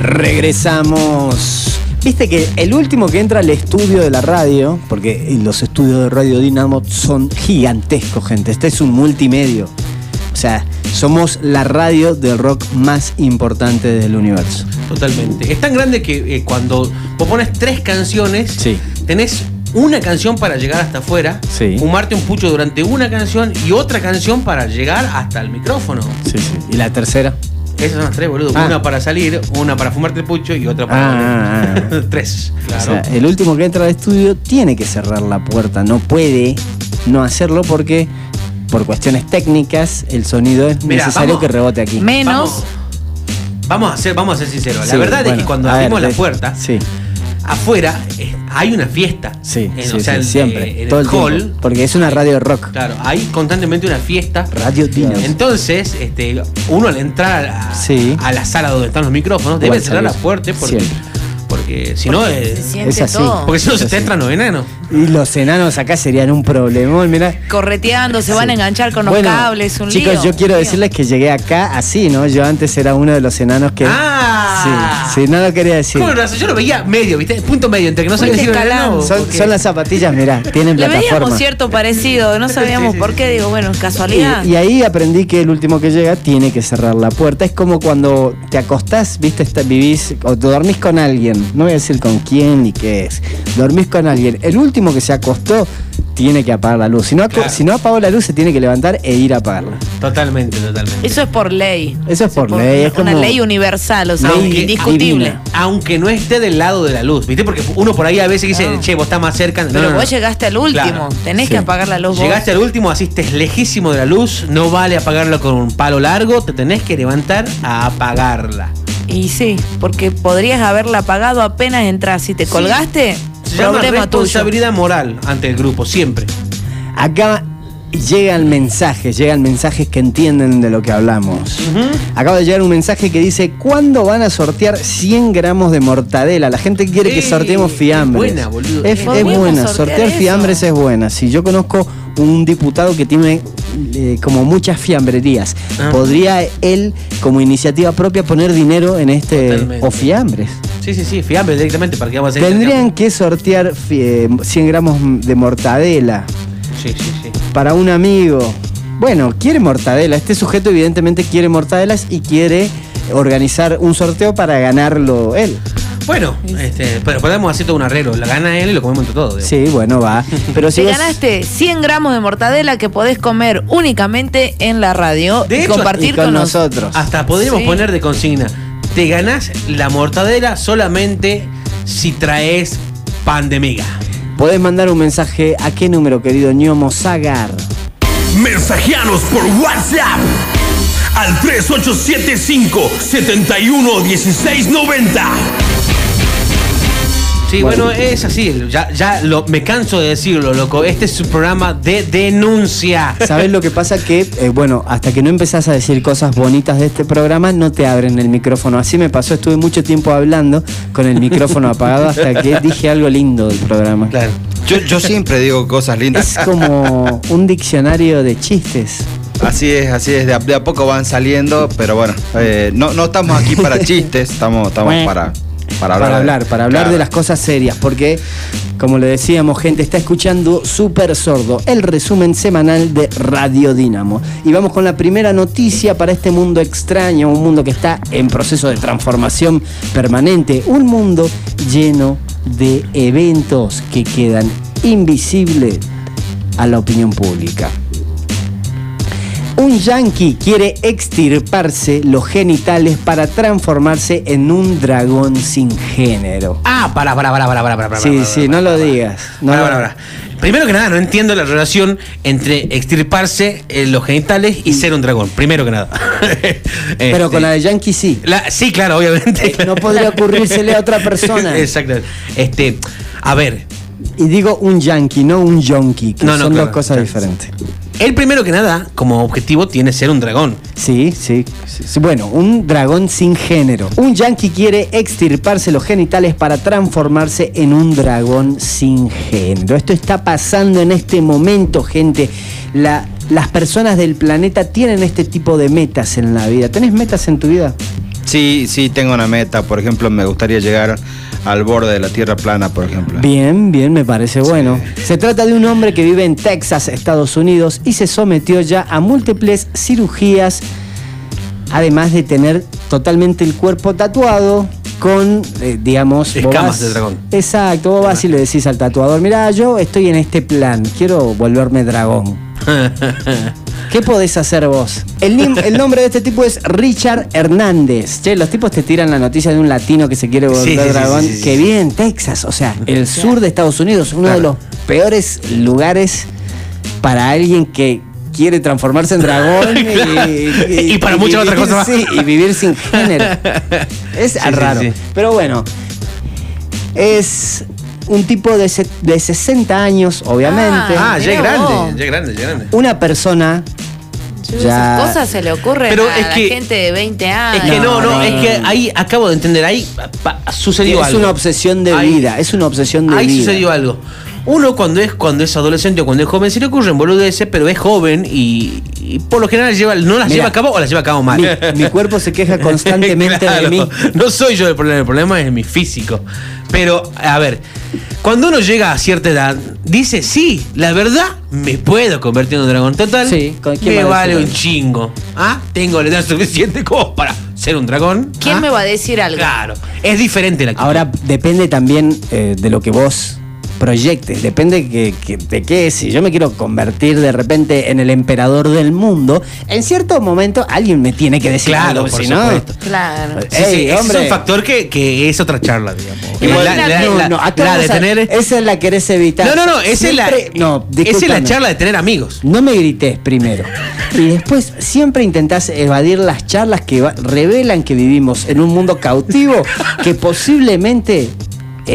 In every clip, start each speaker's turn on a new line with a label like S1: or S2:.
S1: Regresamos. Viste que el último que entra al estudio de la radio, porque los estudios de Radio Dinamo son gigantescos, gente. Este es un multimedio. O sea, somos la radio del rock más importante del universo.
S2: Totalmente. Es tan grande que eh, cuando vos pones tres canciones,
S1: Sí.
S2: tenés una canción para llegar hasta afuera,
S1: Sí.
S2: fumarte un pucho durante una canción y otra canción para llegar hasta el micrófono.
S1: Sí, sí. ¿Y la tercera?
S2: Esas son las tres, boludo.
S1: Ah.
S2: Una para salir, una para fumarte el pucho y otra para
S1: Ah,
S2: volver. tres. Claro.
S1: O sea, el último que entra al estudio tiene que cerrar la puerta. No puede no hacerlo porque, por cuestiones técnicas, el sonido es
S2: Mirá,
S1: necesario
S2: vamos-
S1: que rebote aquí.
S3: Menos.
S2: Vamos, vamos a ser, vamos a ser sinceros.
S1: Sí,
S2: la verdad es que cuando
S1: ver,
S2: abrimos la puerta,
S1: Sí,
S2: afuera eh, hay una fiesta.
S1: sí,
S2: En-
S1: sí,
S2: o sea,
S1: sí,
S2: el-
S1: siempre.
S2: en
S1: todo
S2: el
S1: el
S2: hall.
S1: tiempo. Porque es una radio de rock.
S2: Claro, hay constantemente una fiesta.
S1: Radio Dinamo.
S2: Entonces, este, uno al entrar a,
S1: Sí.
S2: a la sala donde están los micrófonos debe cerrar la puerta porque,
S1: Siempre.
S2: porque si no, eh,
S1: es así.
S3: todo.
S2: porque si no se te entran los enanos.
S1: Y los enanos acá serían un problemón, mira.
S3: Correteando, se van a enganchar con los
S1: Bueno,
S3: cables, un
S1: chicos,
S3: lío.
S1: yo quiero
S3: Lío.
S1: decirles que llegué acá así, ¿no? Yo antes era uno de los enanos que.
S2: ¡Ah!
S1: Sí, sí, no lo quería decir.
S2: ¿Cómo lo haces? Yo lo veía medio, ¿viste? Punto medio, entre que no sabía enano.
S3: escalando.
S1: Son,
S2: porque-
S1: son las zapatillas, mirá, tienen
S3: Le
S1: plataforma.
S3: veíamos cierto parecido, no sabíamos
S2: Sí, sí,
S3: por qué. Digo, bueno, casualidad.
S1: Y, y ahí aprendí que el último que llega tiene que cerrar la puerta. Es como cuando te acostás, viste, está- vivís o te dormís con alguien. No voy a decir con quién ni qué es. Dormís con alguien. El último que se acostó tiene que apagar la luz. Si no,
S2: Claro.
S1: si no apagó la luz, se tiene que levantar e ir a apagarla.
S2: Totalmente, totalmente.
S3: Eso es por ley.
S1: Eso es por ley, es
S3: una
S1: como-
S3: ley universal, o sea, indiscutible.
S1: divina.
S2: Aunque no esté del lado de la luz, ¿viste? Porque uno por ahí a veces dice,
S3: No.
S2: che, vos estás más cerca. No,
S3: Pero
S2: no, no.
S3: vos llegaste al último,
S2: Claro.
S3: tenés
S1: Sí.
S3: que apagar la luz vos.
S2: Llegaste al último, asistes lejísimo de la luz, no vale apagarla con un palo largo, te tenés que levantar a apagarla.
S3: Y sí, porque podrías haberla apagado apenas entras. Si te
S2: Sí. Se llama
S3: tuyo.
S2: responsabilidad moral ante el grupo, siempre.
S1: Acá llegan mensajes, llegan mensajes que entienden de lo que hablamos. Acaba de llegar un mensaje que dice, ¿cuándo van a sortear 100 gramos de mortadela? La gente quiere que sorteemos
S2: es
S1: fiambres.
S2: buena, boludo.
S1: Es, es buena,
S3: sortear
S1: fiambres es buena. Si yo conozco un diputado que tiene eh, como muchas fiambrerías,
S2: Ah.
S1: podría él como iniciativa propia poner dinero en este
S2: Totalmente.
S1: o fiambres.
S2: Sí, sí, sí, fiambre directamente para que vamos a hacer.
S1: Tendrían que sortear fi- eh, 100 gramos de mortadela
S2: Sí, sí, sí.
S1: para un amigo. Bueno, quiere mortadela. Este sujeto evidentemente quiere mortadelas y quiere organizar un sorteo para ganarlo él.
S2: Bueno, este, pero podemos hacer todo un arreglo. La gana él y lo comemos entre todos.
S1: Sí, bueno, va. Pero si
S3: Te
S1: vos-
S3: ganaste 100 gramos de mortadela que podés comer únicamente en la radio
S2: De
S3: y
S2: hecho,
S3: compartir
S1: y con
S3: con, nos-
S1: nosotros.
S2: Hasta podríamos
S3: Sí.
S2: poner de consigna. Te ganás la mortadela solamente si traes pan de miga.
S1: podés mandar un mensaje a qué número, querido ñomo Zagar.
S4: Mensajeanos por WhatsApp al 3875 711690.
S2: Sí,
S1: Bueno.
S2: bueno, es así. Ya, ya lo, me canso de decirlo, loco. Este es un programa de denuncia.
S1: ¿Sabés lo que pasa? Que, eh, bueno, hasta que no empezás a decir cosas bonitas de este programa, no te abren el micrófono. Así me pasó, estuve mucho tiempo hablando con el micrófono apagado hasta que dije algo lindo del programa.
S2: Claro.
S5: Yo, yo siempre digo cosas lindas.
S1: Es como un diccionario de chistes.
S5: Así es, así es. De a, de a poco van saliendo, pero bueno, eh, no, no estamos aquí para chistes, estamos, estamos para, para hablar.
S1: Para hablar, para hablar
S5: Claro.
S1: de las cosas serias, porque, como le decíamos, gente, está escuchando Super Sordo, el resumen semanal de Radio Dínamo. Y vamos con la primera noticia para este mundo extraño, un mundo que está en proceso de transformación permanente, un mundo lleno de eventos que quedan invisibles a la opinión pública. Un yankee quiere extirparse los genitales para transformarse en un dragón sin género.
S2: Ah, para, para, para, para, para, para.
S1: Sí,
S2: para,
S1: sí,
S2: para,
S1: no lo digas. No lo-.
S2: Primero que nada, no entiendo la relación entre extirparse eh, los genitales y ser un dragón. Primero que nada.
S1: Pero
S2: Este,
S1: con la de yankee sí.
S2: la- sí, claro, obviamente.
S1: No podría ocurrírsele a otra persona.
S2: Exacto. Este, a ver,
S1: Y digo un yankee, no un yonki, que
S2: No, no,
S1: son
S2: claro,
S1: dos cosas diferentes.
S2: Él primero que nada, como objetivo, tiene ser un dragón.
S1: Sí, sí, sí, sí. Bueno, un dragón sin género. Un yankee quiere extirparse los genitales para transformarse en un dragón sin género. Esto está pasando en este momento, gente. La- las personas del planeta tienen este tipo de metas en la vida. ¿Tenés metas en tu vida?
S5: Sí, sí, tengo una meta. Por ejemplo, me gustaría llegar al borde de la Tierra plana, por ejemplo.
S1: Bien, bien, me parece bueno. Se trata de un hombre que vive en Texas, Estados Unidos, y se sometió ya a múltiples cirugías, además de tener totalmente el cuerpo tatuado con, eh, digamos...
S2: Escamas de dragón.
S1: Exacto, vos vas y le decís al tatuador, mira, yo estoy en este plan, quiero volverme dragón. ¿Qué podés hacer vos? El, nombre de este tipo es Richard Hernández. Che, los tipos te tiran la noticia de un latino que se quiere volver
S2: Sí,
S1: dragón,
S2: sí, sí,
S1: que vive en Texas, o sea, el sur de Estados Unidos, uno de los peores lugares para alguien que quiere transformarse en dragón y,
S2: Y para muchas
S1: vivir-
S2: otras cosas más.
S1: sí, y vivir sin género. Es
S2: Sí, sí,
S1: raro.
S2: sí.
S1: Pero bueno, es un tipo de, se- de 60 años, obviamente.
S2: Ah, ya es grande,
S3: vos.
S2: ya es grande, ya es grande.
S1: Una persona Ya.
S3: Esas cosas se le ocurren
S2: Pero
S3: a
S2: es
S3: la
S2: que-
S3: gente de 20 años.
S2: Es que no, no,
S1: no,
S2: es
S1: no,
S2: que ahí acabo de entender, ahí pa- sucedió
S1: es
S2: algo.
S1: una obsesión de
S2: Ahí-
S1: vida, es una obsesión de
S2: Ahí
S1: vida.
S2: sucedió algo. Uno cuando es cuando es adolescente o cuando es joven se le ocurren boludeces, pero es joven y, y por lo general lleva, no las
S1: Mira,
S2: lleva a cabo o las lleva a cabo mal.
S1: Mi, mi cuerpo se queja constantemente
S2: Claro,
S1: de mí.
S2: No soy yo el problema, el problema es mi físico. Pero, a ver, cuando uno llega a cierta edad, dice, sí, la verdad, me puedo convertir en un dragón total.
S1: Sí, ¿con quién
S2: me vale un chingo. ¿Ah? Tengo la edad suficiente como para ser un dragón.
S3: ¿Quién
S2: ¿Ah?
S3: me va a decir algo?
S2: Claro, es diferente la actitud.
S1: Ahora depende también eh, de lo que vos proyectes, depende que, que- de qué. Si yo me quiero convertir de repente en el emperador del mundo, en cierto momento alguien me tiene que decir
S2: Claro,
S1: algo,
S2: por
S1: si no.
S2: supuesto.
S3: Claro.
S2: Sí,
S1: Ey,
S2: sí, ese
S1: hombre.
S2: es un factor que, que es otra charla, digamos.
S3: Igual
S2: la,
S3: la-
S2: la-
S1: No,
S2: la-
S1: no, acá
S2: la de
S1: vamos a-
S2: tener.
S1: esa es la que querés evitar.
S2: No, no, no, esa es la,
S1: no,
S2: esa es la charla de tener amigos.
S1: No me grites primero. Y después siempre intentás evadir las charlas que va- revelan que vivimos en un mundo cautivo que posiblemente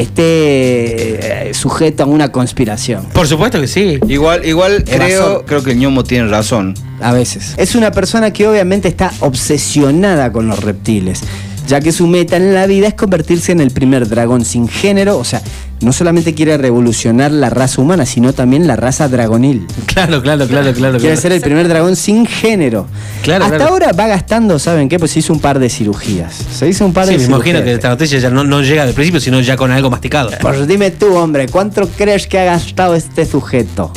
S1: esté eh, sujeto a una conspiración.
S2: Por supuesto que sí.
S5: Igual, igual creo, creo que el ñomo tiene razón.
S1: A veces. Es una persona que obviamente está obsesionada con los reptiles, ya que su meta en la vida es convertirse en el primer dragón sin género, o sea, no solamente quiere revolucionar la raza humana, sino también la raza dragonil.
S2: Claro, claro, claro, claro.
S1: Quiere
S2: claro.
S1: ser el primer dragón sin género.
S2: Claro,
S1: Hasta
S2: claro.
S1: ahora va gastando, ¿saben qué? Pues se hizo un par de cirugías. Se hizo un par
S2: Sí,
S1: de
S2: me
S1: cirugías.
S2: imagino que esta noticia ya no, no llega del principio, sino ya con algo masticado.
S1: Pues dime tú, hombre, ¿cuánto crees que ha gastado este sujeto?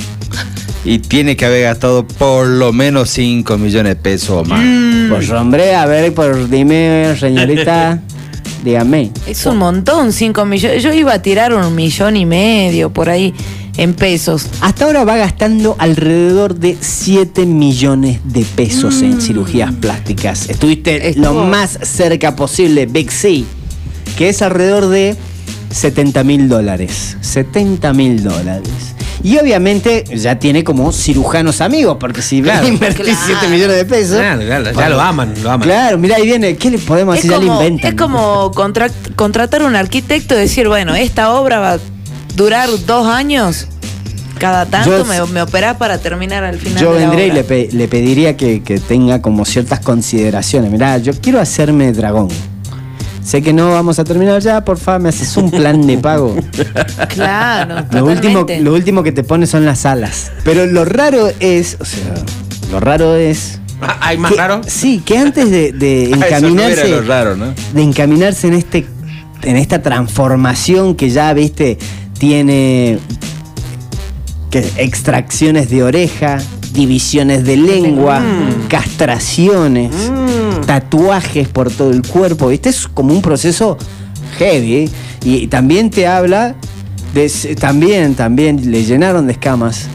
S5: Y tiene que haber gastado por lo menos 5 millones de pesos o más.
S1: Pues hombre, a ver, pues dime, señorita, dígame.
S3: Es un montón, 5 millones. Yo iba a tirar un millón y medio por ahí en pesos.
S1: Hasta ahora va gastando alrededor de 7 millones de pesos en cirugías plásticas. Estuviste
S3: Estuvo-
S1: lo más cerca posible, Big C, que es alrededor de 70 mil dólares. 70 mil dólares. Y obviamente ya tiene como cirujanos amigos, porque si
S2: Claro.
S1: invertir
S3: Claro.
S1: 7 millones de pesos.
S2: Claro, claro, ya lo aman, lo aman.
S1: Claro, mira, ahí viene. ¿Qué le podemos
S3: Es
S1: decir? Ya le
S3: como,
S1: inventan.
S3: es como contra- contratar un arquitecto y decir, bueno, esta obra va a durar dos años. Cada tanto
S1: Yo-
S3: me, me operás para terminar al final.
S1: Yo
S3: de la
S1: vendría y le, pe- le pediría que, que tenga como ciertas consideraciones. Mirá, yo quiero hacerme dragón. Sé que no vamos a terminar ya, por favor, me haces un plan de pago.
S3: Claro,
S1: Lo último, lo último que te pone son las alas. Pero lo raro es, o sea, lo raro es...
S2: Ah, ¿Hay más
S1: que-
S2: raro?
S1: Sí, que antes de, de
S5: Ah, eso no
S1: encaminarse...
S5: era lo raro, ¿no?
S1: de encaminarse en este en esta transformación que ya viste tiene que extracciones de oreja, divisiones de lengua, castraciones, tatuajes por todo el cuerpo, ¿viste? Es como un proceso heavy y también te habla de también también le llenaron de escamas.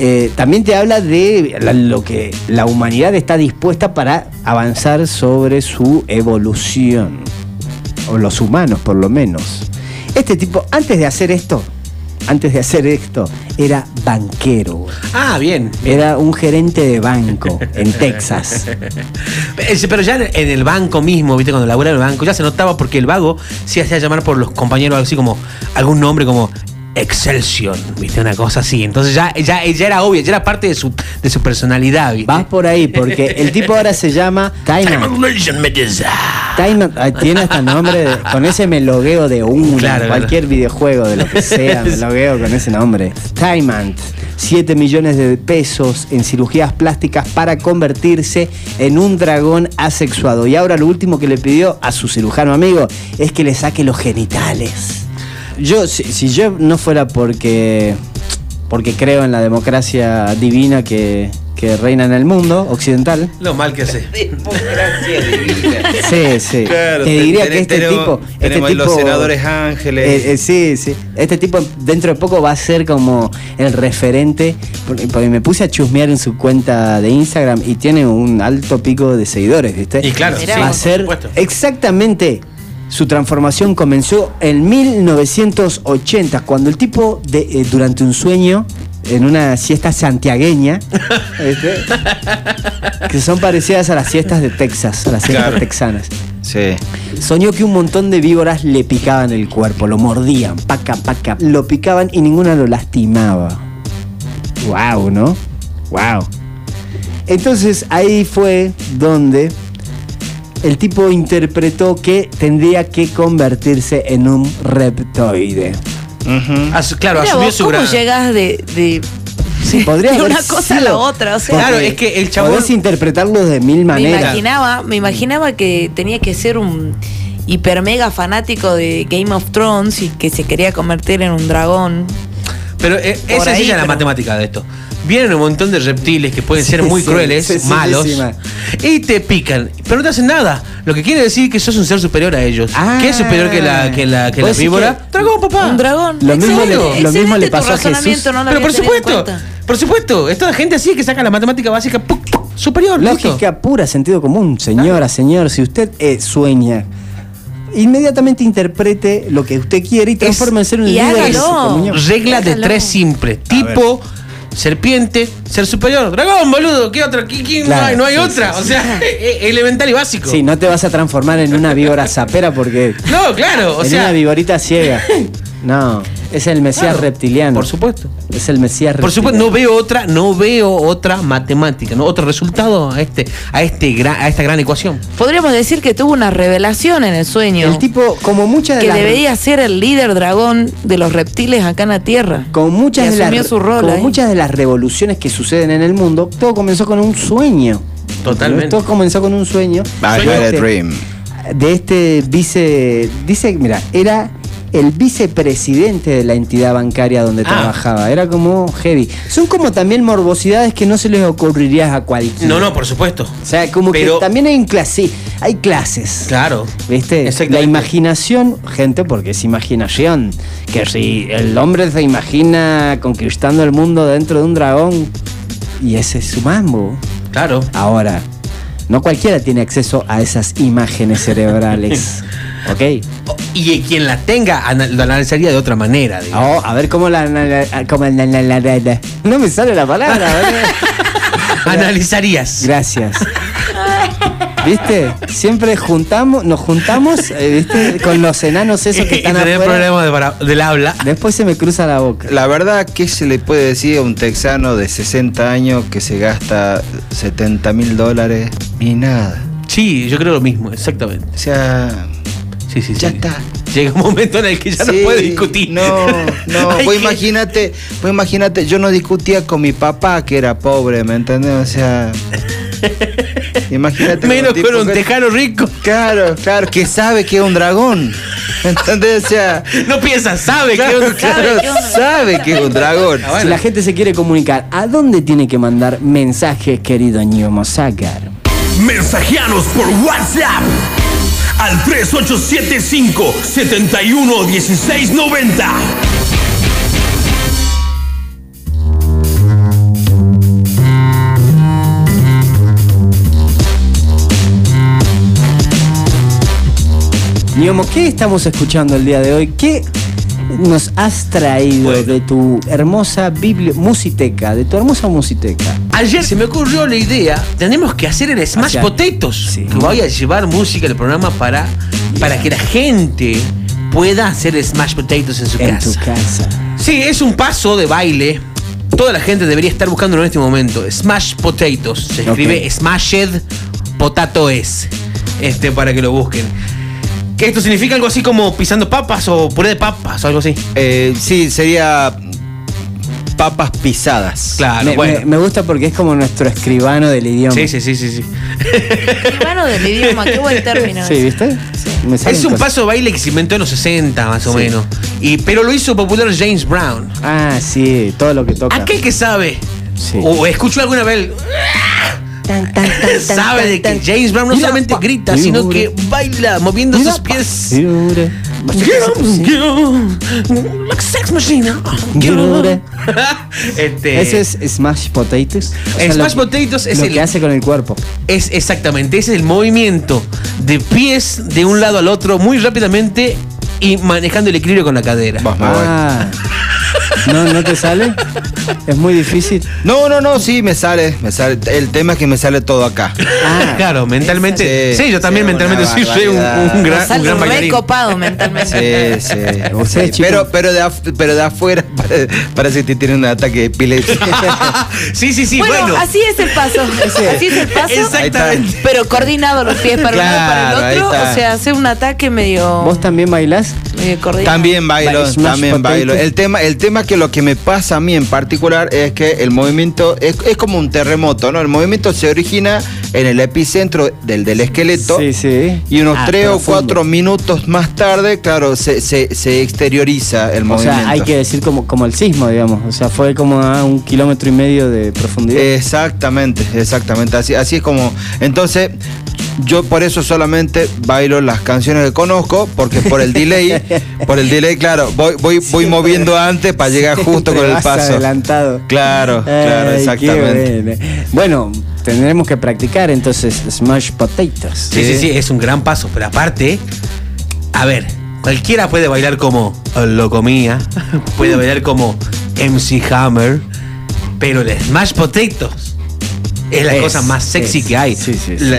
S1: Eh, también te habla de lo que la humanidad está dispuesta para avanzar sobre su evolución. O los humanos, por lo menos. Este tipo, antes de hacer esto, antes de hacer esto, era banquero.
S2: Ah, bien.
S1: Era un gerente de banco en Texas.
S2: Eh, Pero ya en en el banco mismo, ¿viste? Cuando laburaba en el banco, ya se notaba porque el vago se hacía llamar por los compañeros así como algún nombre como Excelsior, ¿viste? Una cosa así. Entonces ya, ya, ya era obvio, ya era parte de su, de su personalidad, ¿viste?
S1: Vas por ahí, porque el tipo ahora se llama Time Time tiene hasta nombre, de- con ese me logueo de una,
S2: Claro,
S1: cualquier videojuego de lo que sea, me logueo con ese nombre. Tymant. 7 millones de pesos en cirugías plásticas para convertirse en un dragón asexuado. Y ahora lo último que le pidió a su cirujano amigo es que le saque los genitales. Yo, si, si yo no fuera porque, porque creo en la democracia divina que, que reina en el mundo occidental,
S2: Lo mal que hace.
S1: sí, sí.
S5: Claro,
S1: te diría
S5: ten-
S1: que este
S5: tenemos-
S1: tipo... Este
S5: tenemos ahí los
S1: tipo-
S5: senadores ángeles.
S1: Eh, eh, sí, sí. Este tipo dentro de poco va a ser como el referente, porque, porque me puse a chusmear en su cuenta de Instagram y tiene un alto pico de seguidores, ¿viste?
S2: Y claro, sí,
S1: va a ser
S2: supuesto.
S1: exactamente su transformación comenzó en 1980, cuando el tipo de, eh, durante un sueño, en una siesta santiagueña, ¿viste? que son parecidas a las siestas de Texas, a las siestas
S5: Claro.
S1: texanas.
S5: Sí.
S1: Soñó que un montón de víboras le picaban el cuerpo, lo mordían, paca, paca, lo picaban y ninguna lo lastimaba. Wow, ¿no? Wow. Entonces ahí fue donde el tipo interpretó que tendría que convertirse en un reptoide.
S2: As- claro,
S3: Mira
S2: asumió
S3: vos,
S2: su
S3: ¿Cómo
S2: gran.
S3: llegas de, de,
S1: Podría
S3: de
S1: haber
S3: una cosa a la otra? O sea,
S2: Claro, es que el chabón-
S1: Podés interpretarlo de mil
S3: me
S1: maneras.
S3: imaginaba, me imaginaba que tenía que ser un hiper mega fanático de Game of Thrones y que se quería convertir en un dragón.
S2: Pero eh, es
S3: ahí,
S2: sencilla la
S3: pero-
S2: matemática de esto. Vienen un montón de reptiles que pueden
S1: Sí,
S2: ser muy
S1: sí,
S2: crueles,
S1: sí, sí,
S2: malos, y te pican, pero no te hacen nada. Lo que quiere decir que sos un ser superior a ellos.
S1: Ah.
S2: ¿Qué es superior que la, que la, que la víbora?
S1: que-
S2: Dragón, papá.
S3: Un dragón.
S1: Lo mismo le- lo mismo le pasó a Jesús.
S3: no
S2: pero por supuesto, por supuesto, es toda gente así que saca la matemática básica ¡puc! ¡puc! superior. listo.
S1: Lógica pura, sentido común. Señora, señor, si usted eh, sueña, inmediatamente interprete lo que usted quiere y transforme en un
S3: y
S1: líder.
S2: Regla de tres simple. Tipo, serpiente, ser superior. Dragón, boludo. ¿Qué otra? ¿Qué, qué?
S1: Claro,
S2: no hay, no hay
S1: sí,
S2: otra.
S1: sí,
S2: o sea, eh, elemental y básico.
S1: Sí, no te vas a transformar en una víbora zapera porque
S2: No, claro. O
S1: en
S2: sea,
S1: una víborita ciega. No, es el Mesías
S2: Claro,
S1: reptiliano.
S2: Por supuesto.
S1: Es el Mesías
S2: Por supuesto,
S1: reptiliano.
S2: no veo otra, no veo otra matemática, no otro resultado a este, a este gran, a esta gran ecuación.
S3: Podríamos decir que tuvo una revelación en el sueño.
S1: El tipo, como muchas de
S3: que
S1: las
S3: debería ser el líder dragón de los reptiles acá en la Tierra.
S1: con muchas de las
S3: asumió su rol
S1: como muchas de las revoluciones que suceden en el mundo, todo comenzó con un sueño.
S2: Totalmente.
S1: Todo comenzó con un sueño.
S5: I had
S1: de
S5: a
S1: este-
S5: dream.
S1: De este vice. Dice, mira, era el vicepresidente de la entidad bancaria donde
S2: Ah.
S1: trabajaba. Era como heavy. Son como también morbosidades que no se les ocurriría a cualquiera.
S2: No, no, por supuesto.
S1: O sea, como
S2: Pero-
S1: que también hay, un clase, hay clases.
S2: Claro.
S1: ¿Viste? La imaginación, gente, porque es imaginación. Que si el hombre se imagina conquistando el mundo dentro de un dragón, y ese es su mambo.
S2: Claro.
S1: Ahora, no cualquiera tiene acceso a esas imágenes cerebrales. ¿Ok?
S2: Y quien la tenga ana- lo analizaría de otra manera. digamos.
S1: Oh, a ver cómo la. la- la- cómo la- la- la- la- la- No me sale la palabra.
S2: Analizarías.
S1: Gracias. ¿Viste? Siempre juntamos, nos juntamos, eh, ¿viste? Con los enanos esos que
S2: y
S1: están
S2: tener
S1: afuera.
S2: problemas de para- del habla.
S1: Después se me cruza la boca.
S5: La verdad, ¿qué se le puede decir a un texano de 60 años que se gasta 70 mil dólares y nada?
S2: Sí, yo creo lo mismo, exactamente.
S5: O sea,
S2: Sí, sí,
S5: Ya
S2: sí.
S5: está.
S2: Llega un momento en el que ya no puede discutir.
S5: No, no, vos
S2: que-
S5: imagínate, vos imagínate, yo no discutía con mi papá que era pobre, ¿me entendés? O sea, imagínate.
S2: Menos con un
S5: que-
S2: tejano rico.
S5: Claro, claro, que sabe que es un dragón. ¿Me entendés? O sea,
S2: No piensa, sabe que
S5: claro,
S2: es un-
S5: claro,
S3: es un-
S5: sabe que es un dragón.
S2: Ah, bueno.
S1: Si la gente se quiere comunicar, ¿a dónde tiene que mandar mensajes, querido Ñomo Sácar?
S4: Mensajeanos por WhatsApp al 3875 711690.
S1: Ñomo, ¿qué estamos escuchando el día de hoy? ¿Qué nos has traído
S2: Bueno.
S1: de tu hermosa biblia, musiteca, de tu hermosa musiteca?
S2: Ayer se me ocurrió la idea, tenemos que hacer el Smash
S1: Hacia-
S2: Potatoes.
S1: Sí.
S2: Que Voy a llevar música al programa para, para que la gente pueda hacer Smash Potatoes en su
S1: En
S2: casa.
S1: tu casa.
S2: Sí, es un paso de baile. Toda la gente debería estar buscándolo en este momento. Smash Potatoes. Se escribe
S1: Ok.
S2: Smashed Potatoes. Este, para que lo busquen. Que esto significa algo así como pisando papas o puré de papas o algo así.
S5: Eh, sí, sería papas pisadas.
S2: Claro,
S1: me,
S2: bueno.
S1: me- me gusta porque es como nuestro escribano del idioma.
S2: Sí, sí, sí, sí, sí.
S3: Bueno, del idioma, qué buen término.
S1: Sí. ¿viste? Salen
S2: Es un
S1: cosas.
S2: paso baile que se inventó en los 60 más o
S1: Sí.
S2: menos. Y, pero lo hizo popular James Brown.
S1: Ah, sí, todo lo que toca.
S2: Aquel que sabe
S1: Sí.
S2: o escuchó alguna vez
S1: Tan, tan, tan, tan,
S2: sabe de que James Brown no solamente grita, sino que baila moviendo sus pies. Sex machine. On. este,
S1: Ese es Smash Potatoes. O sea,
S2: Smash
S1: lo que-
S2: Potatoes es
S1: lo
S2: el-
S1: que hace con el cuerpo.
S2: es exactamente, ese es el movimiento de pies de un lado al otro muy rápidamente y manejando el equilibrio con la cadera.
S5: Voy.
S1: Ah. ¿No, ¿No te sale? Es muy difícil.
S5: No, no, no, sí, me sale, me sale. El tema es que me sale todo acá.
S1: Ah,
S2: claro, mentalmente. Sí,
S5: Sí,
S2: yo también
S5: sí,
S2: mentalmente soy un, gran, un
S3: sale
S2: gran bailarín.
S3: recopado mentalmente.
S5: Sí, sí. Pero, pero, de af- pero de afuera pare- parece que tiene un ataque de epilepsia.
S2: sí, sí, sí,
S3: bueno,
S2: bueno.
S3: así es el paso. Así es el paso.
S2: Exactamente.
S3: Pero coordinado los pies para
S5: Claro,
S3: para
S5: ahí
S3: el otro. O sea, hacer un ataque medio,
S1: ¿Vos también bailás?
S5: También bailo, también bailo. El tema, el tema que lo que me pasa a mí en particular es que el movimiento es, es como un terremoto, ¿no? El movimiento se origina en el epicentro del, del esqueleto.
S1: Sí, sí.
S5: Y unos
S1: Ah,
S5: tres o cuatro minutos más tarde, claro, se, se, se exterioriza el
S1: O
S5: movimiento.
S1: sea, hay que decir como, como el sismo, digamos. O sea, fue como a un kilómetro y medio de profundidad.
S5: Exactamente, exactamente. Así, así es como. Entonces, yo por eso solamente bailo las canciones que conozco, porque por el delay, por el delay, claro, voy, voy, voy moviendo antes para llegar justo con el
S1: vas
S5: paso.
S1: adelantado.
S5: Claro, claro,
S1: Ay,
S5: exactamente.
S1: bueno. Tendremos que practicar entonces Smash Potatoes.
S2: Sí, sí, sí, es un gran paso. Pero aparte, a ver, cualquiera puede bailar como Locomía, puede bailar como MC Hammer, pero el Smash Potatoes es la
S1: Es,
S2: cosa más sexy
S1: es.
S2: que hay.
S1: Sí, sí, sí.
S2: La-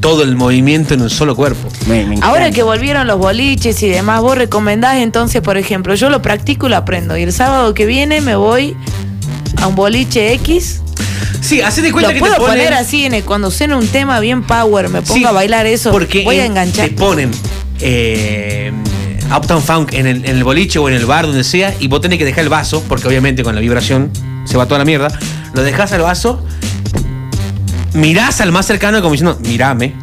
S2: todo el movimiento en un solo cuerpo.
S1: Me- me
S3: Ahora que volvieron los boliches y demás, vos recomendás entonces, por ejemplo, yo lo practico y lo aprendo. Y el sábado que viene me voy a un boliche X.
S2: Sí, hacé de
S3: Lo
S2: cuenta que
S3: puedo
S2: te ponen,
S3: poner así en el- cuando suene un tema bien power, me pongo
S2: Sí,
S3: a bailar eso.
S2: Porque
S3: voy a
S2: en-
S3: enganchar.
S2: Te ponen eh, Uptown Funk en el, en el boliche o en el bar, donde sea, y vos tenés que dejar el vaso, porque obviamente con la vibración se va toda la mierda. Lo dejás al vaso, mirás al más cercano como diciendo, mirame.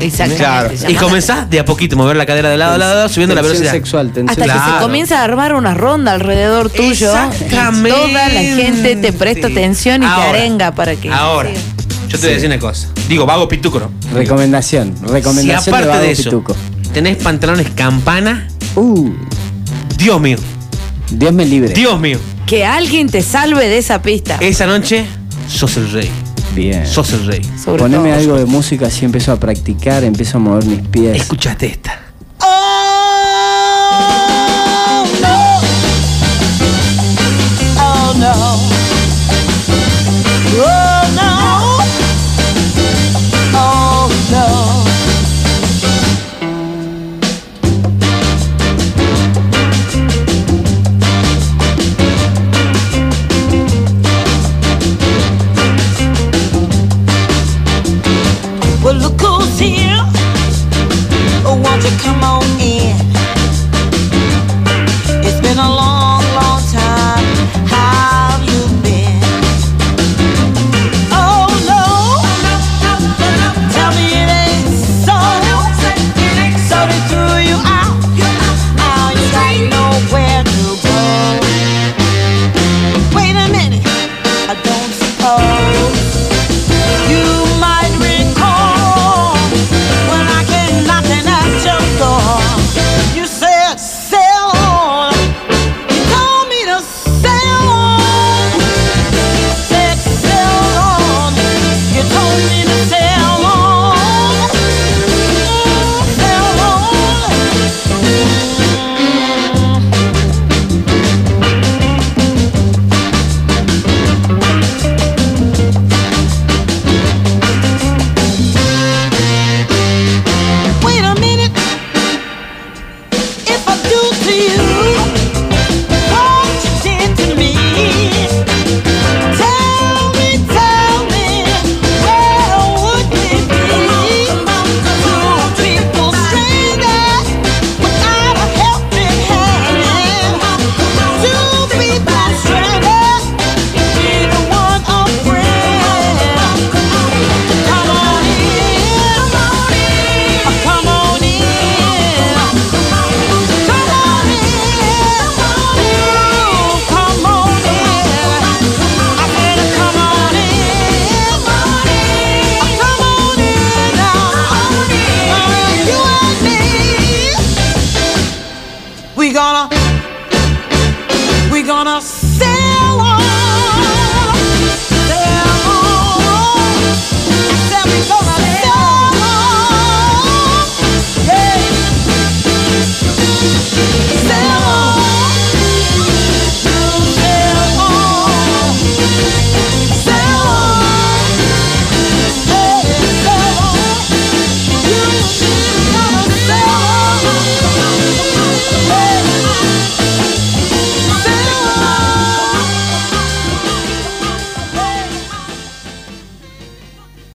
S3: Exactamente.
S5: Claro.
S2: Y comenzás de a poquito a mover la cadera de lado a lado, subiendo la velocidad.
S1: sexual, tensión
S3: Hasta que
S2: Claro.
S3: se comienza a armar una ronda alrededor tuyo.
S2: Exactamente.
S3: Y toda la gente te presta atención y te arenga para que.
S2: Ahora, yo te voy a decir una cosa. Digo, vago pituco, ¿no?
S1: Recomendación.
S2: Si
S1: Recomendación
S2: aparte
S1: Vago
S2: de eso
S1: Pituco.
S2: tenés pantalones campana,
S1: Uh,
S2: Dios mío,
S1: Dios me libre.
S2: Dios mío.
S3: Que alguien te salve de esa pista.
S2: Esa noche sos el rey.
S1: Bien.
S2: Sos el rey.
S3: Sobre
S1: Poneme
S3: todo.
S1: algo de música, así empiezo a practicar, empiezo a mover mis pies.
S2: Escuchaste esta.
S6: We gonna, we gonna sail on, sail on, sail on.